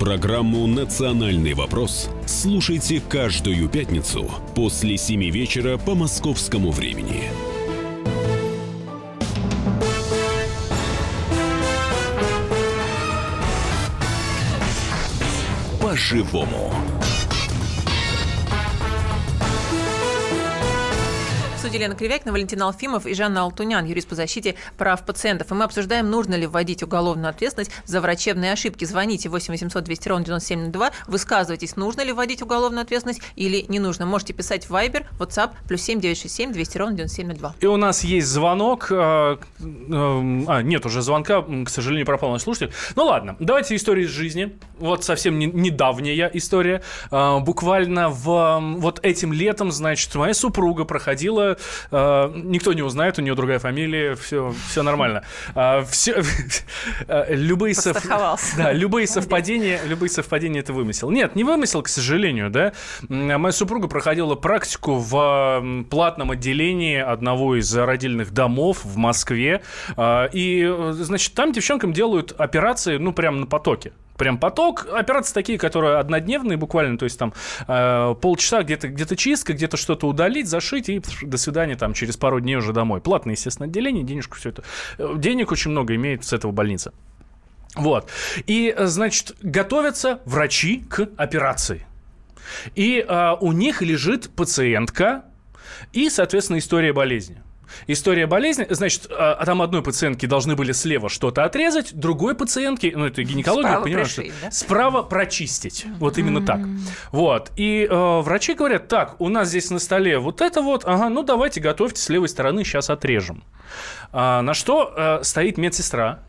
Программу «Национальный вопрос» слушайте каждую пятницу после 7 вечера по московскому времени. По-живому. Студии Лена Кривякина, Валентин Алфимов и Жанна Алтунян, юрист по защите прав пациентов. И мы обсуждаем, нужно ли вводить уголовную ответственность за врачебные ошибки. Звоните 8 800 200 ровно 9702, высказывайтесь, нужно ли вводить уголовную ответственность или не нужно. Можете писать в Viber, WhatsApp, плюс 7 967 200 ровно 9702. И у нас есть звонок. А, а, нет уже звонка, к сожалению, пропал наш слушатель. Ну ладно, давайте историю из жизни. Вот совсем не, недавняя история. А, буквально в, вот этим летом, значит, моя супруга проходила Э, никто не узнает, у нее другая фамилия, все, все нормально. Э, все, [LAUGHS] э, любые, сов... да, любые совпадения, любые совпадения это вымысел. Нет, не вымысел, к сожалению, да. Моя супруга проходила практику в платном отделении одного из родильных домов в Москве. И, значит, там девчонкам делают операции, ну, прямо на потоке прям поток. Операции такие, которые однодневные буквально, то есть там э, полчаса где-то где чистка, где-то что-то удалить, зашить и до свидания там через пару дней уже домой. Платное, естественно, отделение, денежку все это. Э, денег очень много имеет с этого больница. Вот. И, значит, готовятся врачи к операции. И э, у них лежит пациентка и, соответственно, история болезни. История болезни, значит, а, а там одной пациентке должны были слева что-то отрезать, другой пациентке, ну это гинекология, справа понимаешь, пришить, да? справа прочистить. Вот именно так. Вот. И э, врачи говорят, так, у нас здесь на столе вот это вот, ага, ну давайте готовьте с левой стороны, сейчас отрежем. А, на что э, стоит медсестра,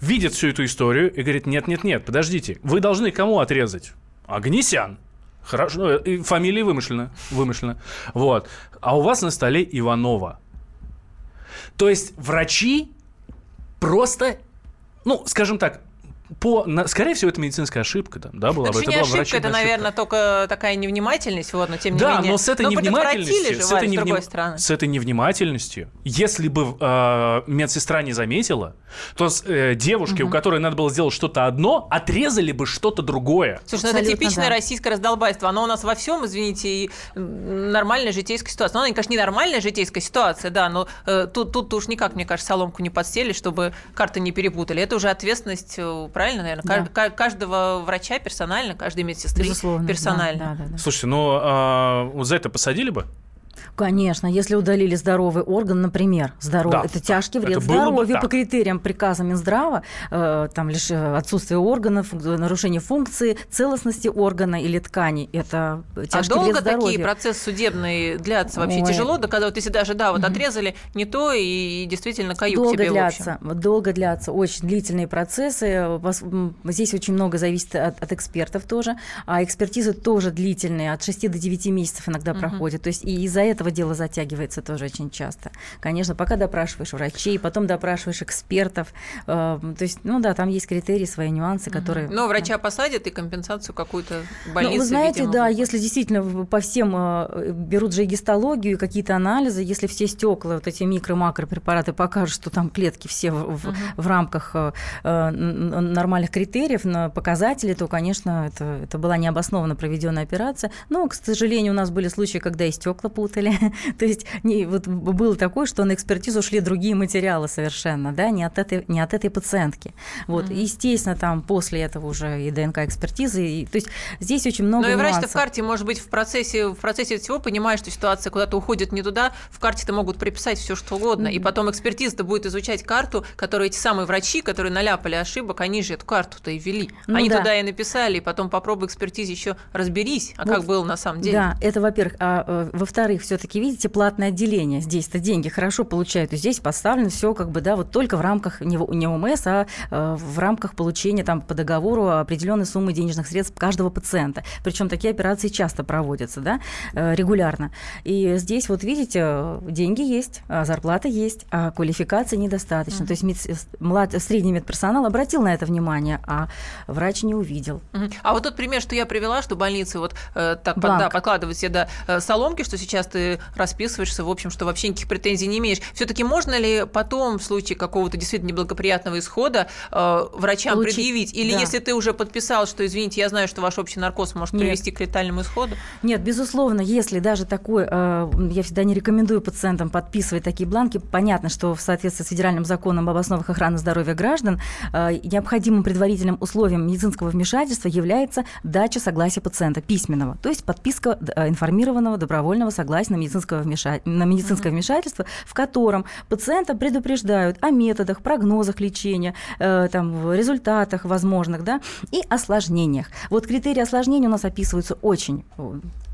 видит всю эту историю и говорит, нет-нет-нет, подождите, вы должны кому отрезать? Агнесян. Хорошо, э, фамилия вымышлена, вымышлена. Вот. А у вас на столе Иванова. То есть врачи просто, ну, скажем так, по, на, скорее всего, это медицинская ошибка, да, да была это бы. Это не была ошибка, это, наверное, только такая невнимательность, вот, но тем не да, менее. Да, но с этой но невнимательностью, же, с, этой невним... с этой невнимательностью, если бы э, медсестра не заметила, то э, девушке, угу. у которой надо было сделать что-то одно, отрезали бы что-то другое. Слушай, ну это типичное да. российское раздолбайство. Оно у нас во всем, извините, и нормальная житейская ситуация. Ну, она, конечно, не нормальная житейская ситуация, да, но э, тут, тут уж никак, мне кажется, соломку не подстелить, чтобы карты не перепутали. Это уже ответственность, э, правильно, наверное, да каждого врача персонально, каждой медсестры Безусловно, персонально. Да, да, да, Слушайте, ну а, за это посадили бы? Конечно, если удалили здоровый орган, например, здоровый, да, это тяжкий вред это здоровью по критериям приказа Минздрава, э, там лишь э, отсутствие органов, нарушение функции, целостности органа или ткани, это тяжкий а долго вред здоровью. такие процессы судебные длятся вообще Ой. тяжело, доказывать, если даже, да, вот угу. отрезали не то и действительно каюк долго тебе длятся, Долго длятся, очень длительные процессы, здесь очень много зависит от, от экспертов тоже, а экспертизы тоже длительные, от 6 до 9 месяцев иногда угу. проходят, то есть и из-за этого этого дело затягивается тоже очень часто. Конечно, пока допрашиваешь врачей, потом допрашиваешь экспертов. Э, то есть, ну да, там есть критерии, свои нюансы, которые... Но врача посадят и компенсацию какую-то больницы, ну, Вы знаете, видимо, да, если действительно по всем э, берут же гистологию, какие-то анализы, если все стекла, вот эти микро-макро препараты покажут, что там клетки все в, uh в рамках э, нормальных критериев, на показатели, то, конечно, это, это была необоснованно проведенная операция. Но, к сожалению, у нас были случаи, когда и стекла путали, [LAUGHS] То есть не, вот было такое, что на экспертизу шли другие материалы совершенно, да, не от этой, не от этой пациентки. Вот, mm-hmm. естественно, там после этого уже и ДНК-экспертизы, и, то есть здесь очень много Но и врач-то в карте, может быть, в процессе, в процессе всего понимает, что ситуация куда-то уходит не туда, в карте-то могут приписать все что угодно, mm-hmm. и потом экспертиза-то будет изучать карту, которую эти самые врачи, которые наляпали ошибок, они же эту карту-то и ввели. Ну, они да. туда и написали, и потом попробуй экспертизе еще разберись, а вот, как было на самом деле. Да, это во-первых. А э, во-вторых, все все-таки, видите, платное отделение. Здесь-то деньги хорошо получают. И здесь поставлено все как бы, да, вот только в рамках не, не ОМС, а э, в рамках получения там по договору определенной суммы денежных средств каждого пациента. Причем такие операции часто проводятся, да, э, регулярно. И здесь вот видите, деньги есть, а зарплата есть, а квалификации недостаточно. Mm-hmm. То есть мед, млад, средний медперсонал обратил на это внимание, а врач не увидел. Mm-hmm. А вот тот пример, что я привела, что больницы вот э, так под, да, подкладывают себе да, э, соломки, что сейчас ты расписываешься, в общем, что вообще никаких претензий не имеешь. Все-таки можно ли потом, в случае какого-то действительно неблагоприятного исхода, э, врачам Получить, предъявить? Или да. если ты уже подписал, что, извините, я знаю, что ваш общий наркоз может Нет. привести к летальному исходу? Нет, безусловно, если даже такой, э, я всегда не рекомендую пациентам подписывать такие бланки, понятно, что в соответствии с федеральным законом об основах охраны здоровья граждан э, необходимым предварительным условием медицинского вмешательства является дача согласия пациента письменного, то есть подписка э, информированного добровольного согласия на медицинское, вмеша... на медицинское вмешательство, в котором пациента предупреждают о методах, прогнозах лечения, э, там, результатах возможных, да, и осложнениях. Вот критерии осложнений у нас описываются очень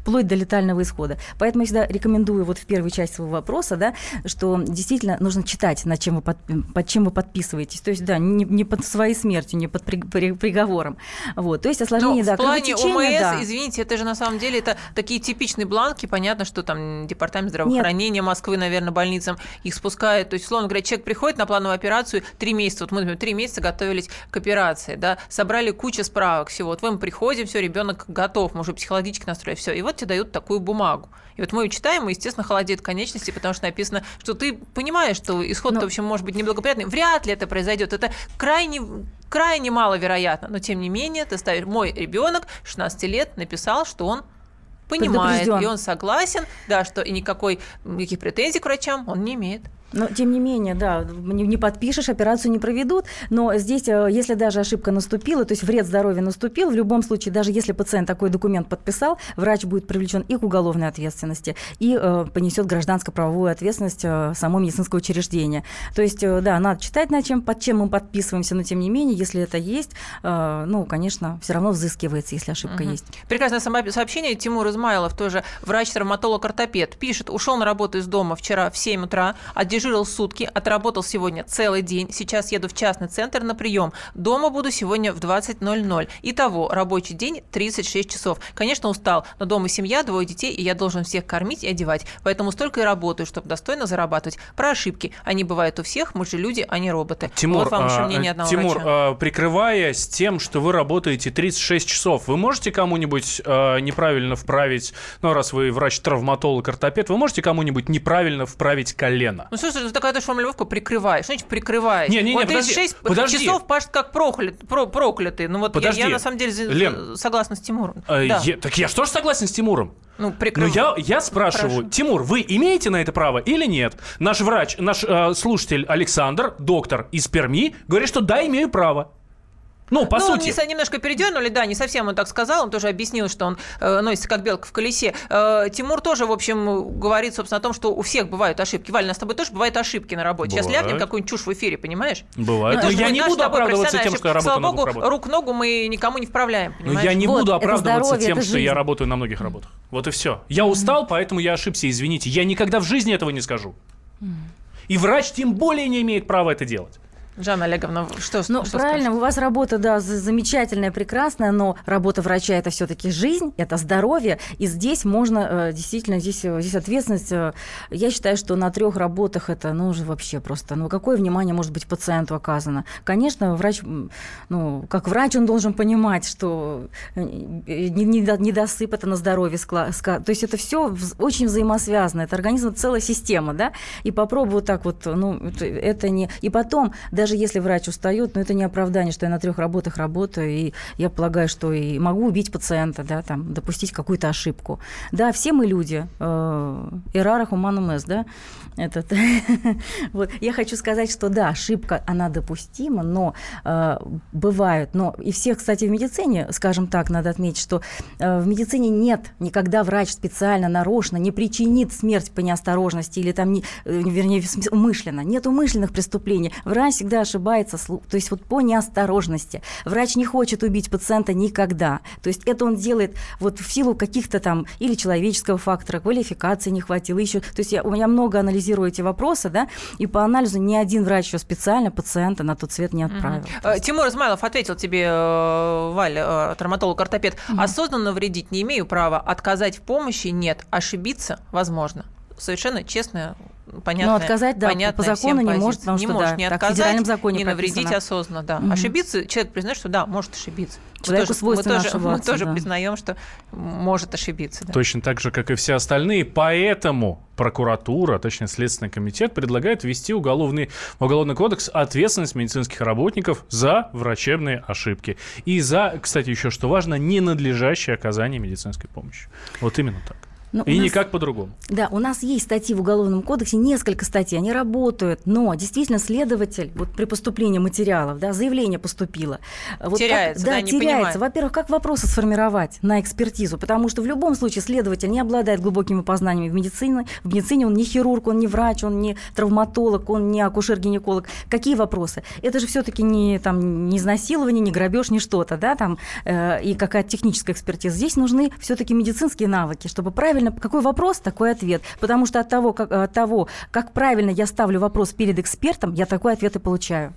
вплоть до летального исхода. Поэтому я всегда рекомендую вот в первой части своего вопроса, да, что действительно нужно читать, над чем вы под, под чем вы подписываетесь. То есть, да, не, не под своей смертью, не под при, при, приговором. Вот. То есть осложнение, Но да, в плане ОМС, да. извините, это же на самом деле это такие типичные бланки, понятно, что там департамент здравоохранения Нет. Москвы, наверное, больницам их спускает. То есть, условно говоря, человек приходит на плановую операцию, три месяца, вот мы, например, три месяца готовились к операции, да, собрали кучу справок всего. Вот мы приходим, все, ребенок готов, мы уже психологически настроили, все. И вот тебе дают такую бумагу. И вот мы ее читаем, и, естественно, холодеет конечности, потому что написано, что ты понимаешь, что исход, но... в общем, может быть неблагоприятный. Вряд ли это произойдет. Это крайне крайне маловероятно, но тем не менее ты ставишь, мой ребенок 16 лет написал, что он понимает, и он согласен, да, что и никакой, никаких претензий к врачам он не имеет. Но, тем не менее, да, не, не подпишешь, операцию не проведут. Но здесь, э, если даже ошибка наступила, то есть вред здоровью наступил, в любом случае, даже если пациент такой документ подписал, врач будет привлечен и к уголовной ответственности, и э, понесет гражданско-правовую ответственность э, само медицинское учреждение. То есть, э, да, надо читать, на чем, под чем мы подписываемся, но тем не менее, если это есть, э, ну, конечно, все равно взыскивается, если ошибка угу. есть. Прекрасное сообщение. Тимур Измайлов, тоже врач-травматолог-ортопед, пишет, ушел на работу из дома вчера в 7 утра, а Дежурил сутки, отработал сегодня целый день. Сейчас еду в частный центр на прием. Дома буду сегодня в 20.00. Итого, рабочий день 36 часов. Конечно, устал, но дома семья, двое детей, и я должен всех кормить и одевать. Поэтому столько и работаю, чтобы достойно зарабатывать. Про ошибки. Они бывают у всех, мы же люди, а не роботы. Тимур, вот вам еще а, мнение одного Тимур, врача. А, прикрываясь тем, что вы работаете 36 часов, вы можете кому-нибудь а, неправильно вправить, ну, раз вы врач-травматолог, ортопед, вы можете кому-нибудь неправильно вправить колено? Ну, слушай, ты такая формулировка прикрываешь. Что значит прикрываешь? Не, не, не, вот подожди, 36 подожди. часов пашет как проклят, про, проклятый. Ну вот я, я на самом деле Лен, согласна с Тимуром. Э, да. я, так я что же согласен с Тимуром? Ну, прикрыв... Но я, я спрашиваю, Хорошо. Тимур, вы имеете на это право или нет? Наш врач, наш э, слушатель Александр, доктор из Перми, говорит, что да, имею право. Ну, по ну, сути. Не, немножко передернули, да, не совсем он так сказал. Он тоже объяснил, что он э, носится как белка в колесе. Э, Тимур тоже, в общем, говорит, собственно, о том, что у всех бывают ошибки. Валь, у нас с тобой тоже бывают ошибки на работе. Бывает. Сейчас ляпнем какую-нибудь чушь в эфире, понимаешь? Бывает. Но я не буду оправдываться тем, что я работаю Слава богу, рук-ногу мы никому не вправляем, понимаешь? Но я не вот, буду оправдываться здоровье, тем, что я работаю на многих работах. Вот и все. Я устал, поэтому я ошибся, извините. Я никогда в жизни этого не скажу. И врач тем более не имеет права это делать. Жанна Олеговна, что Ну, что правильно, скажешь? у вас работа, да, замечательная, прекрасная, но работа врача – это все таки жизнь, это здоровье, и здесь можно, э, действительно, здесь, э, здесь ответственность, э, я считаю, что на трех работах это, ну, уже вообще просто, ну, какое внимание может быть пациенту оказано? Конечно, врач, ну, как врач он должен понимать, что недосып – это на здоровье, то есть это все очень взаимосвязано, это организм, целая система, да, и попробую так вот, ну, это не… И потом, даже если врач устает, но это не оправдание, что я на трех работах работаю, и я полагаю, что и могу убить пациента, да, там, допустить какую-то ошибку. Да, все мы люди, эрара humanum est, да, этот. [LAUGHS] вот. Я хочу сказать, что да, ошибка, она допустима, но э, бывают, но и всех, кстати, в медицине, скажем так, надо отметить, что э, в медицине нет никогда врач специально, нарочно не причинит смерть по неосторожности или там, не, э, вернее, умышленно. Нет умышленных преступлений. Врач ошибается, то есть вот по неосторожности. Врач не хочет убить пациента никогда. То есть это он делает вот в силу каких-то там или человеческого фактора, квалификации не хватило, еще. То есть я, у меня много анализирую эти вопросы, да, и по анализу ни один врач еще специально пациента на тот свет не отправил. Угу. Тимур Измайлов ответил тебе, э, Валь, э, травматолог-ортопед, угу. осознанно вредить не имею права, отказать в помощи нет, ошибиться возможно совершенно честная понятно. Но отказать, да, по закону не может, потому не что может да, не так, отказать, в федеральном законе не прописано. навредить осознанно, да. Мгм. Ошибиться, человек признает, что да, может ошибиться. Мы Человеку тоже- свойственно мы тоже, мы тоже да. признаем, что может ошибиться. Да. Точно так же, как и все остальные. Поэтому прокуратура, точнее Следственный комитет, предлагает ввести уголовный, в уголовный кодекс ответственность медицинских работников за врачебные ошибки. И за, кстати, еще что важно, ненадлежащее оказание медицинской помощи. Вот именно так. Ну, И нас- никак по-другому. Да, у нас есть статьи в Уголовном кодексе, несколько статей, они работают, но действительно следователь вот при поступлении материалов, да, заявление поступило. Вот как- Теряется, да, не теряется. Во-первых, как вопросы сформировать на экспертизу, потому что в любом случае следователь не обладает глубокими познаниями в медицине, в медицине он не хирург, он не врач, он не травматолог, он не акушер-гинеколог. Какие вопросы? Это же все-таки не там не изнасилование, не грабеж, не что-то, да, там э, и какая-то техническая экспертиза. Здесь нужны все-таки медицинские навыки, чтобы правильно какой вопрос, такой ответ. Потому что от того, как, от того, как правильно я ставлю вопрос перед экспертом, я такой ответ и получаю.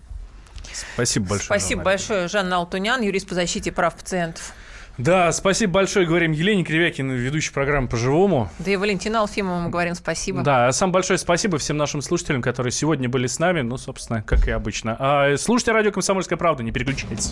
Спасибо большое. Спасибо Жанна. большое, Жанна Алтунян, юрист по защите прав пациентов. Да, спасибо большое, говорим Елене Кривякиной, ведущей программы «По-живому». Да и Валентина Алфимова мы говорим спасибо. Да, а самое большое спасибо всем нашим слушателям, которые сегодня были с нами, ну, собственно, как и обычно. А, слушайте радио «Комсомольская правда», не переключайтесь.